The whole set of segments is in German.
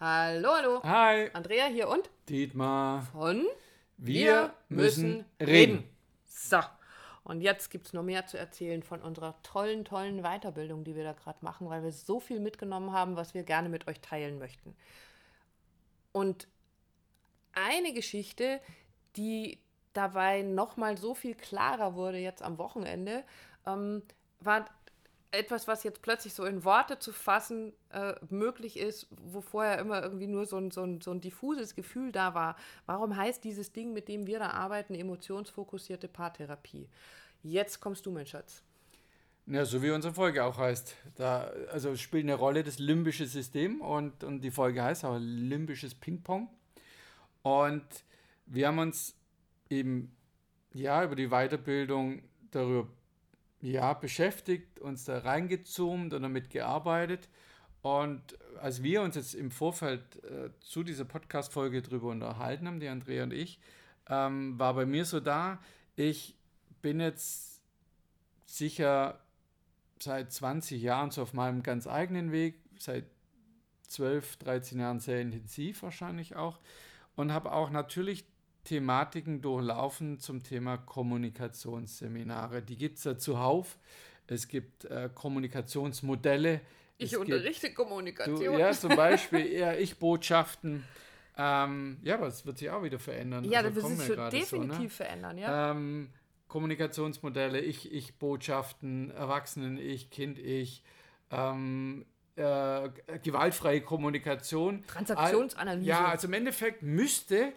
Hallo, hallo. Hi, Andrea hier und Dietmar. von Wir müssen reden. So, und jetzt gibt es noch mehr zu erzählen von unserer tollen, tollen Weiterbildung, die wir da gerade machen, weil wir so viel mitgenommen haben, was wir gerne mit euch teilen möchten. Und eine Geschichte, die dabei nochmal so viel klarer wurde jetzt am Wochenende, ähm, war etwas, was jetzt plötzlich so in Worte zu fassen äh, möglich ist, wo vorher immer irgendwie nur so ein, so, ein, so ein diffuses Gefühl da war. Warum heißt dieses Ding, mit dem wir da arbeiten, emotionsfokussierte Paartherapie? Jetzt kommst du, mein Schatz. Ja, so wie unsere Folge auch heißt. Da, also spielt eine Rolle das limbische System und, und die Folge heißt auch limbisches Ping-Pong. Und wir haben uns eben ja über die Weiterbildung darüber ja, beschäftigt, uns da reingezoomt und damit gearbeitet. Und als wir uns jetzt im Vorfeld äh, zu dieser Podcast-Folge drüber unterhalten haben, die Andrea und ich, ähm, war bei mir so da, ich bin jetzt sicher seit 20 Jahren so auf meinem ganz eigenen Weg, seit 12, 13 Jahren sehr intensiv wahrscheinlich auch und habe auch natürlich Thematiken durchlaufen zum Thema Kommunikationsseminare. Die gibt es ja zuhauf. Es gibt äh, Kommunikationsmodelle. Ich es unterrichte Kommunikation. Du, ja, zum Beispiel eher Ich-Botschaften. Ähm, ja, aber es wird sich auch wieder verändern. ja, Also das wird sich definitiv so, ne? verändern, ja. ähm, Kommunikationsmodelle, Ich, Ich-Botschaften, Erwachsenen-Ich, Kind-Ich, ähm, äh, gewaltfreie Kommunikation. Transaktionsanalyse. Ja, also im Endeffekt müsste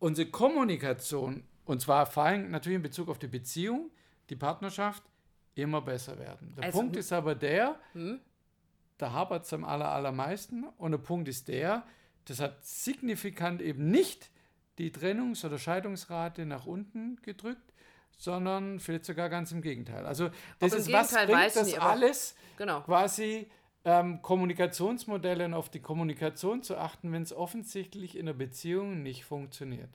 unsere Kommunikation, und zwar vor allem natürlich in Bezug auf die Beziehung, die Partnerschaft, immer besser werden. Der Also, Punkt ist aber der, Hm? da hapert es am aller, allermeisten. Und der Punkt ist der, das hat signifikant eben nicht die Trennungs- oder Scheidungsrate nach unten gedrückt, sondern vielleicht sogar ganz im Gegenteil. Also das ist, was Gegenteil bringt weiß das aber- alles Genau. quasi ähm, Kommunikationsmodelle und auf die Kommunikation zu achten, wenn es offensichtlich in der Beziehung nicht funktioniert.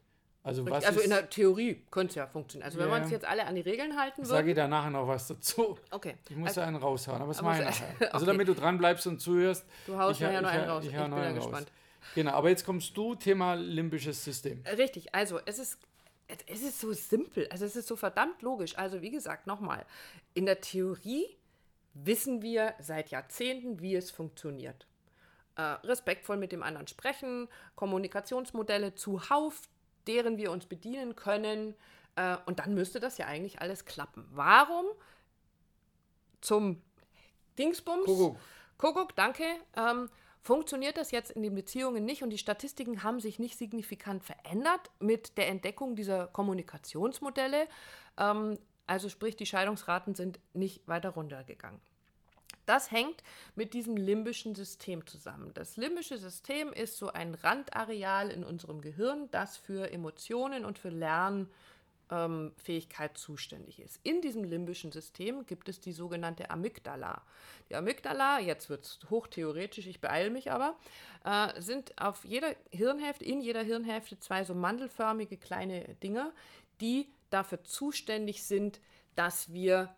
Also was Also in der Theorie könnte es ja funktionieren. Also wenn Ja. wir uns jetzt alle an die Regeln halten sage ich würden. da nachher noch was dazu. Okay. Ich muss Also, da einen raushauen, aber aber meine ich es- nachher. Also okay. damit du dran bleibst und zuhörst. Du haust ich, nachher noch ich, einen raus. Ich, Ich hau bin ja raus. gespannt. Genau, aber jetzt kommst du, Thema limbisches System. Richtig, also es ist, es ist so simpel, also es ist so verdammt logisch. Also wie gesagt, nochmal, in der Theorie wissen wir seit Jahrzehnten, wie es funktioniert. Äh, respektvoll mit dem anderen sprechen, Kommunikationsmodelle zuhauf, deren wir uns bedienen können. Äh, und dann müsste das ja eigentlich alles klappen. Warum zum Dingsbums? Kuckuck. Kuckuck, danke. Ähm, funktioniert das jetzt in den Beziehungen nicht und die Statistiken haben sich nicht signifikant verändert mit der Entdeckung dieser Kommunikationsmodelle. Ähm, also sprich, die Scheidungsraten sind nicht weiter runtergegangen. Das hängt mit diesem limbischen System zusammen. Das limbische System ist so ein Randareal in unserem Gehirn, das für Emotionen und für Lernfähigkeit zuständig ist. In diesem limbischen System gibt es die sogenannte Amygdala. Die Amygdala, jetzt wird es hochtheoretisch, ich beeile mich aber, äh, sind auf jeder Hirnhälfte, in jeder Hirnhälfte zwei so mandelförmige kleine Dinger, die dafür zuständig sind, dass wir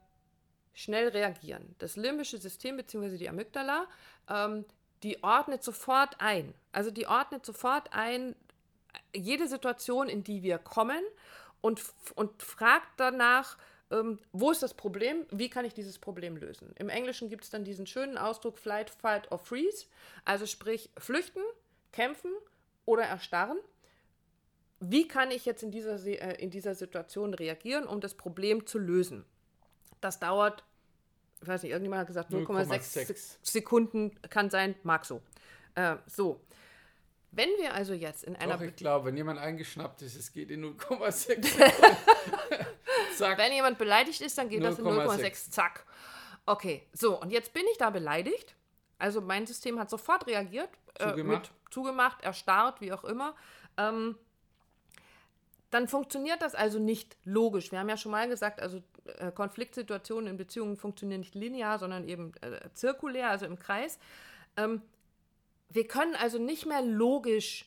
schnell reagieren. Das limbische System bzw. die Amygdala, ähm, die ordnet sofort ein. Also die ordnet sofort ein jede Situation, in die wir kommen und, und fragt danach, ähm, wo ist das Problem, wie kann ich dieses Problem lösen. Im Englischen gibt es dann diesen schönen Ausdruck Flight, Fight or Freeze, also sprich flüchten, kämpfen oder erstarren. Wie kann ich jetzt in dieser, Se- äh, in dieser Situation reagieren, um das Problem zu lösen? Das dauert, ich weiß nicht, irgendjemand hat gesagt 0,6 0,6. Sekunden kann sein, mag so. Äh, so. Wenn wir also jetzt in einer Doch, ich glaube, wenn jemand eingeschnappt ist, es geht in 0,6. Zack. Wenn jemand beleidigt ist, dann geht das in 0,6. 0,6. Zack. Okay, so, und jetzt bin ich da beleidigt. Also mein System hat sofort reagiert. Äh, Zugemacht. mit zugemacht, erstarrt, wie auch immer. Ähm, dann funktioniert das also nicht logisch. Wir haben ja schon mal gesagt, also äh, Konfliktsituationen in Beziehungen funktionieren nicht linear, sondern eben äh, zirkulär, also im Kreis. Ähm, wir können also nicht mehr logisch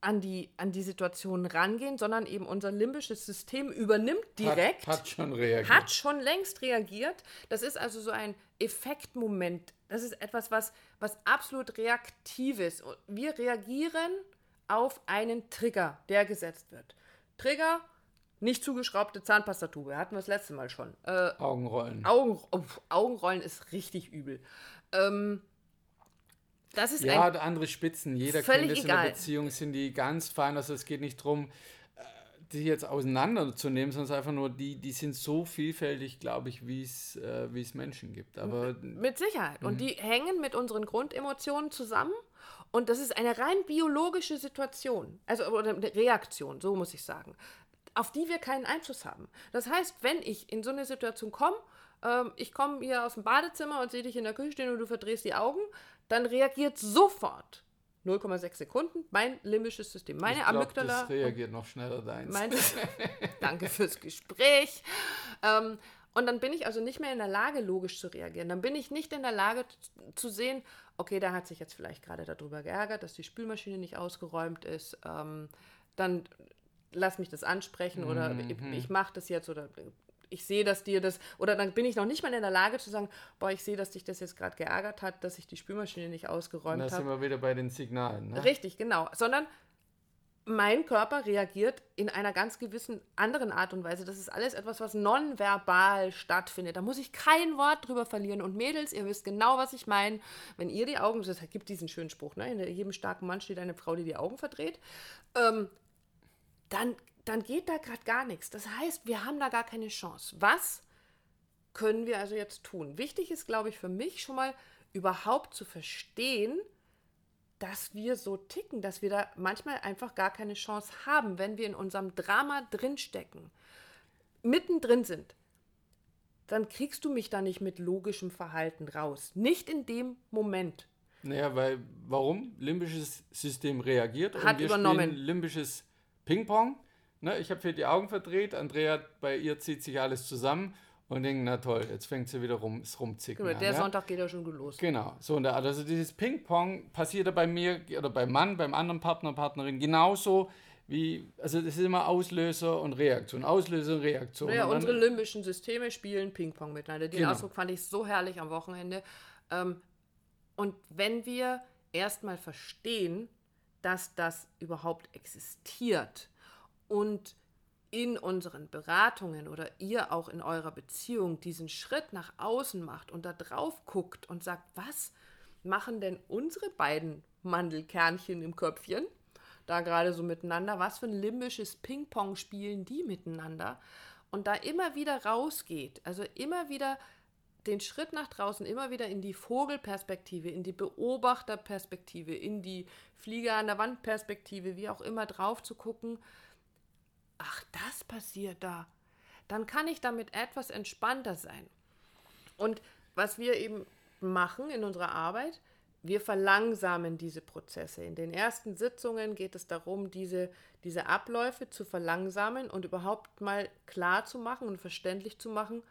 an die, an die Situation rangehen, sondern eben unser limbisches System übernimmt direkt. Hat, hat schon reagiert. Hat schon längst reagiert. Das ist also so ein Effektmoment. Das ist etwas, was, was absolut reaktiv ist. Wir reagieren auf einen Trigger, der gesetzt wird. Trigger, nicht zugeschraubte Zahnpastatube, hatten wir das letzte Mal schon. Äh, Augenrollen. Augen, oh, Augenrollen ist richtig übel. Ähm, das ist ja, andere Spitzen. Jeder kennt es in der Beziehung, sind die ganz fein. Also es geht nicht darum, äh, die jetzt auseinanderzunehmen, sondern einfach nur, die, die sind so vielfältig, glaube ich, wie es äh, es Menschen gibt. Aber, mit Sicherheit. Und mhm. die hängen mit unseren Grundemotionen zusammen. Und das ist eine rein biologische Situation, also oder eine Reaktion, so muss ich sagen, auf die wir keinen Einfluss haben. Das heißt, wenn ich in so eine Situation komme, ähm, ich komme hier aus dem Badezimmer und sehe dich in der Küche stehen und du verdrehst die Augen, dann reagiert sofort 0,6 Sekunden mein limbisches System, meine ich glaub, Amygdala. Das reagiert noch schneller deins. Mein, danke fürs Gespräch. Ähm, und dann bin ich also nicht mehr in der Lage, logisch zu reagieren. Dann bin ich nicht in der Lage zu sehen, okay, da hat sich jetzt vielleicht gerade darüber geärgert, dass die Spülmaschine nicht ausgeräumt ist. Ähm, dann lass mich das ansprechen oder mhm. ich, ich mache das jetzt oder ich sehe, dass dir das, oder dann bin ich noch nicht mal in der Lage zu sagen, boah, ich sehe, dass dich das jetzt gerade geärgert hat, dass ich die Spülmaschine nicht ausgeräumt habe. Da sind wir wieder bei den Signalen. Ne? Richtig, genau. Sondern mein Körper reagiert in einer ganz gewissen anderen Art und Weise. Das ist alles etwas, was nonverbal stattfindet. Da muss ich kein Wort drüber verlieren. Und Mädels, ihr wisst genau, was ich meine. Wenn ihr die Augen, es gibt diesen schönen Spruch, ne? in jedem starken Mann steht eine Frau, die die Augen verdreht. Ähm, dann dann geht da gerade gar nichts. Das heißt, wir haben da gar keine Chance. Was können wir also jetzt tun? Wichtig ist, glaube ich, für mich schon mal überhaupt zu verstehen, dass wir so ticken, dass wir da manchmal einfach gar keine Chance haben, wenn wir in unserem Drama drinstecken, mittendrin sind. Dann kriegst du mich da nicht mit logischem Verhalten raus. Nicht in dem Moment. Naja, weil warum? Limbisches System reagiert Hat und wir übernommen. spielen limbisches Ping-Pong Ne, ich habe hier die Augen verdreht, Andrea, bei ihr zieht sich alles zusammen und denkt, na toll, jetzt fängt sie wieder rum, ist rumzicken. Genau, der an, Sonntag geht ja schon los. Genau, so und also dieses Ping-Pong passiert bei mir oder beim Mann, beim anderen Partner, Partnerin genauso wie, also das ist immer Auslöser und Reaktion, Auslöser und Reaktion. Ja, unsere limbischen Systeme spielen Ping-Pong miteinander. Den genau. Ausdruck fand ich so herrlich am Wochenende. Ähm, und wenn wir erstmal verstehen, dass das überhaupt existiert, und in unseren Beratungen oder ihr auch in eurer Beziehung diesen Schritt nach außen macht und da drauf guckt und sagt, was machen denn unsere beiden Mandelkernchen im Köpfchen da gerade so miteinander? Was für ein limbisches Ping-Pong spielen die miteinander? Und da immer wieder rausgeht, also immer wieder den Schritt nach draußen, immer wieder in die Vogelperspektive, in die Beobachterperspektive, in die Flieger an der Wandperspektive, wie auch immer drauf zu gucken, ach, das passiert da, dann kann ich damit etwas entspannter sein. Und was wir eben machen in unserer Arbeit, wir verlangsamen diese Prozesse. In den ersten Sitzungen geht es darum, diese, diese Abläufe zu verlangsamen und überhaupt mal klar zu machen und verständlich zu machen,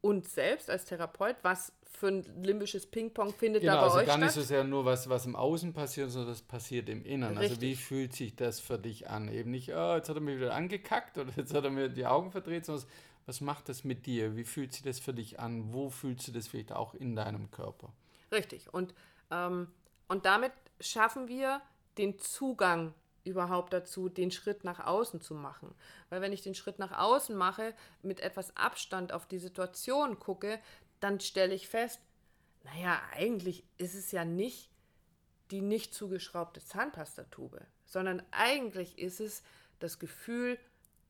uns selbst als Therapeut, was für ein limbisches Ping-Pong findet genau, da bei also euch gar nicht so sehr nur was, was im Außen passiert, sondern das passiert im Inneren. Richtig. Also wie fühlt sich das für dich an? Eben nicht, oh, jetzt hat er mir wieder angekackt oder jetzt hat er mir die Augen verdreht, sondern was macht das mit dir? Wie fühlt sich das für dich an? Wo fühlst du das vielleicht auch in deinem Körper? Richtig. Und, ähm, und damit schaffen wir den Zugang überhaupt dazu, den Schritt nach außen zu machen. Weil wenn ich den Schritt nach außen mache, mit etwas Abstand auf die Situation gucke, dann stelle ich fest, naja, eigentlich ist es ja nicht die nicht zugeschraubte Zahnpastatube, sondern eigentlich ist es das Gefühl,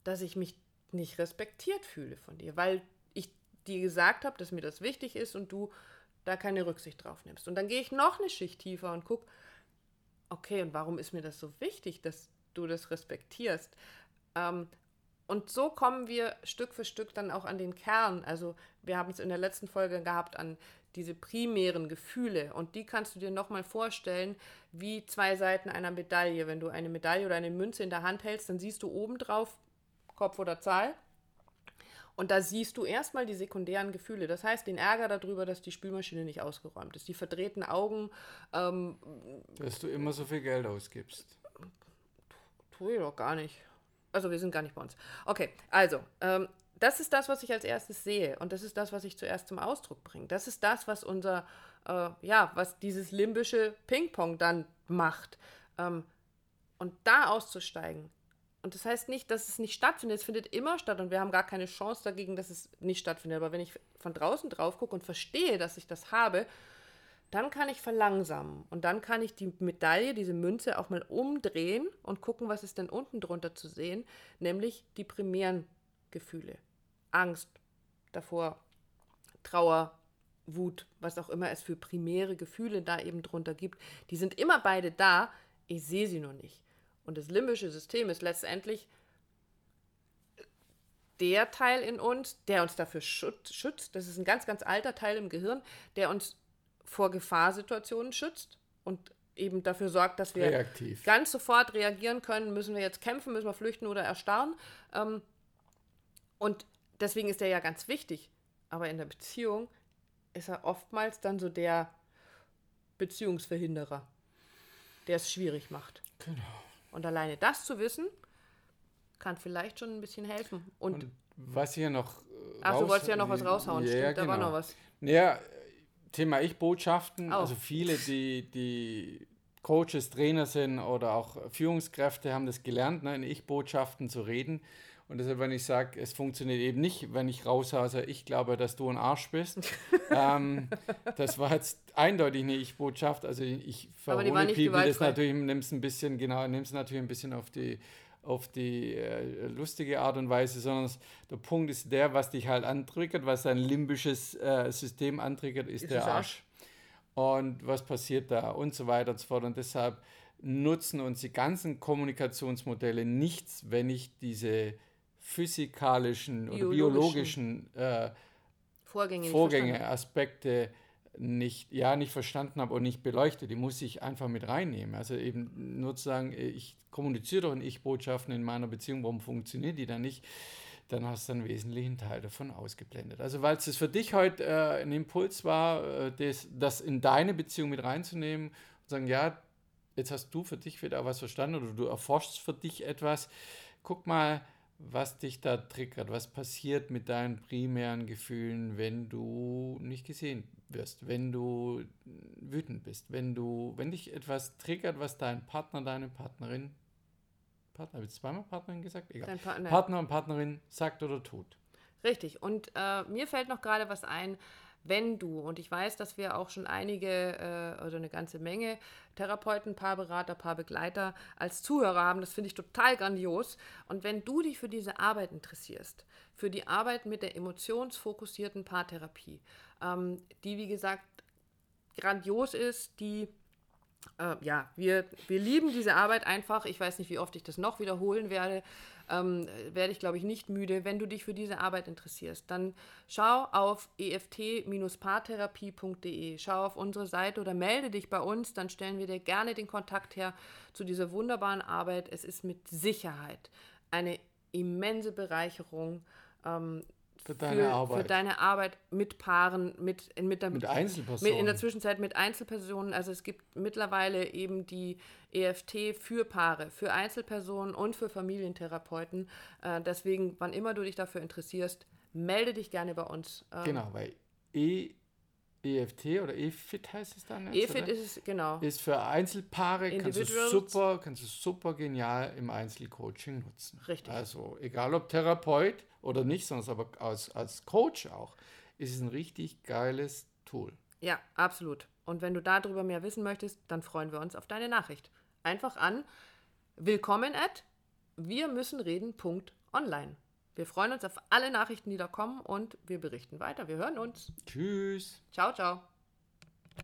dass ich mich nicht respektiert fühle von dir, weil ich dir gesagt habe, dass mir das wichtig ist und du da keine Rücksicht drauf nimmst. Und dann gehe ich noch eine Schicht tiefer und gucke, okay, und warum ist mir das so wichtig, dass du das respektierst? Ähm, und so kommen wir Stück für Stück dann auch an den Kern. Also wir haben es in der letzten Folge gehabt an diese primären Gefühle. Und die kannst du dir nochmal vorstellen wie zwei Seiten einer Medaille. Wenn du eine Medaille oder eine Münze in der Hand hältst, dann siehst du oben drauf Kopf oder Zahl. Und da siehst du erstmal die sekundären Gefühle. Das heißt, den Ärger darüber, dass die Spülmaschine nicht ausgeräumt ist, die verdrehten Augen. Ähm, dass du immer so viel Geld ausgibst Pui, doch gar nicht. Also wir sind gar nicht bei uns. Okay, also, ähm, das ist das, was ich als erstes sehe und das ist das, was ich zuerst zum Ausdruck bringe. Das ist das, was unser, äh, ja, was dieses limbische Ping-Pong dann macht. Ähm, und da auszusteigen. Und das heißt nicht, dass es nicht stattfindet. Es findet immer statt und wir haben gar keine Chance dagegen, dass es nicht stattfindet. Aber wenn ich von draußen drauf gucke und verstehe, dass ich das habe, dann kann ich verlangsamen und dann kann ich die Medaille, diese Münze auch mal umdrehen und gucken, was ist denn unten drunter zu sehen, nämlich die primären Gefühle. Angst davor, Trauer, Wut, was auch immer es für primäre Gefühle da eben drunter gibt, die sind immer beide da, ich sehe sie nur nicht. Und das limbische System ist letztendlich der Teil in uns, der uns dafür schützt. Das ist ein ganz, ganz alter Teil im Gehirn, der uns vor Gefahrsituationen schützt und eben dafür sorgt, dass wir Reaktiv. ganz sofort reagieren können. Müssen wir jetzt kämpfen, müssen wir flüchten oder erstarren. Ähm, und deswegen ist er ja ganz wichtig. Aber in der Beziehung ist er oftmals dann so der Beziehungsverhinderer, der es schwierig macht. Genau. Und alleine das zu wissen, kann vielleicht schon ein bisschen helfen. Und, Und was hier noch. äh, ach, du raus- wolltest ja noch was raushauen, Ja, stimmt, da war genau. noch was. Naja, Thema Ich-Botschaften. Also viele, die, die Coaches, Trainer sind oder auch Führungskräfte haben das gelernt, ne, in Ich-Botschaften zu reden. Und deshalb, wenn ich sage, es funktioniert eben nicht, wenn ich raushause, ich glaube, dass du ein Arsch bist. ähm, das war jetzt eindeutig eine Ich-Botschaft. Also ich nicht people das natürlich, nimm's ein bisschen, genau, nimm's natürlich ein bisschen auf die auf die äh, lustige Art und Weise, sondern es, der Punkt ist der, was dich halt antriggert, was dein limbisches äh, System antriggert, ist, Ist der es Arsch. Und was passiert da und so weiter und so fort. Und deshalb nutzen uns die ganzen Kommunikationsmodelle nichts, wenn ich diese physikalischen oder Biologischen. biologischen äh, Vorgänge. Vorgänge. Aspekte nicht, ja, nicht verstanden habe und nicht beleuchte, die muss ich einfach mit reinnehmen. Also eben nur zu sagen, ich kommuniziere doch in Ich-Botschaften in meiner Beziehung, warum funktioniert die dann nicht? Dann hast du einen wesentlichen Teil davon ausgeblendet. Also weil es für dich heute äh, ein Impuls war, äh, das, das in deine Beziehung mit reinzunehmen und sagen, ja, jetzt hast du für dich wieder was verstanden oder du erforschst für dich etwas. Guck mal, was dich da triggert, was passiert mit deinen primären Gefühlen, wenn du nicht gesehen wirst, wenn du wütend bist, wenn du, wenn dich etwas triggert, was dein Partner, deine Partnerin, Partner, habe ich zweimal Partnerin gesagt? Egal. Dein Partner. Partner und Partnerin sagt oder tut. Richtig. Und äh, mir fällt noch gerade was ein, wenn du, und ich weiß, dass wir auch schon einige, äh, also eine ganze Menge Therapeuten, Paarberater, Paarbegleiter als Zuhörer haben, das finde ich total grandios. Und wenn du dich für diese Arbeit interessierst, für die Arbeit mit der emotionsfokussierten Paartherapie, ähm, die, wie gesagt, grandios ist, die äh, ja, wir, wir lieben diese Arbeit einfach. Ich weiß nicht, wie oft ich das noch wiederholen werde. Ähm, werde ich, glaube ich, nicht müde. Wenn du dich für diese Arbeit interessierst, dann schau auf eft-paartherapie.de. Schau auf unsere Seite oder melde dich bei uns. Dann stellen wir dir gerne den Kontakt her zu dieser wunderbaren Arbeit. Es ist mit Sicherheit eine immense Bereicherung. Ähm, Für deine für, Arbeit. Für deine Arbeit mit Paaren, mit, mit, der, Mit mit, Einzelpersonen. in der Zwischenzeit mit Einzelpersonen. Also es gibt mittlerweile eben die EFT für Paare, für Einzelpersonen und für Familientherapeuten. Äh, deswegen, wann immer du dich dafür interessierst, melde dich gerne bei uns. Ähm, Genau, weil e, EFT oder EFIT heißt es dann jetzt, EFIT oder? ist es, genau. ist für Einzelpaare, kannst du super, kannst du super genial im Einzelcoaching nutzen. Richtig. Also egal ob Therapeut oder nicht, sondern aber als, als Coach auch, ist es ein richtig geiles Tool. Ja, absolut. Und wenn du darüber mehr wissen möchtest, dann freuen wir uns auf deine Nachricht. Einfach an willkommen at wir müssen reden.online. Wir freuen uns auf alle Nachrichten, die da kommen und wir berichten weiter. Wir hören uns. Tschüss. Ciao, ciao.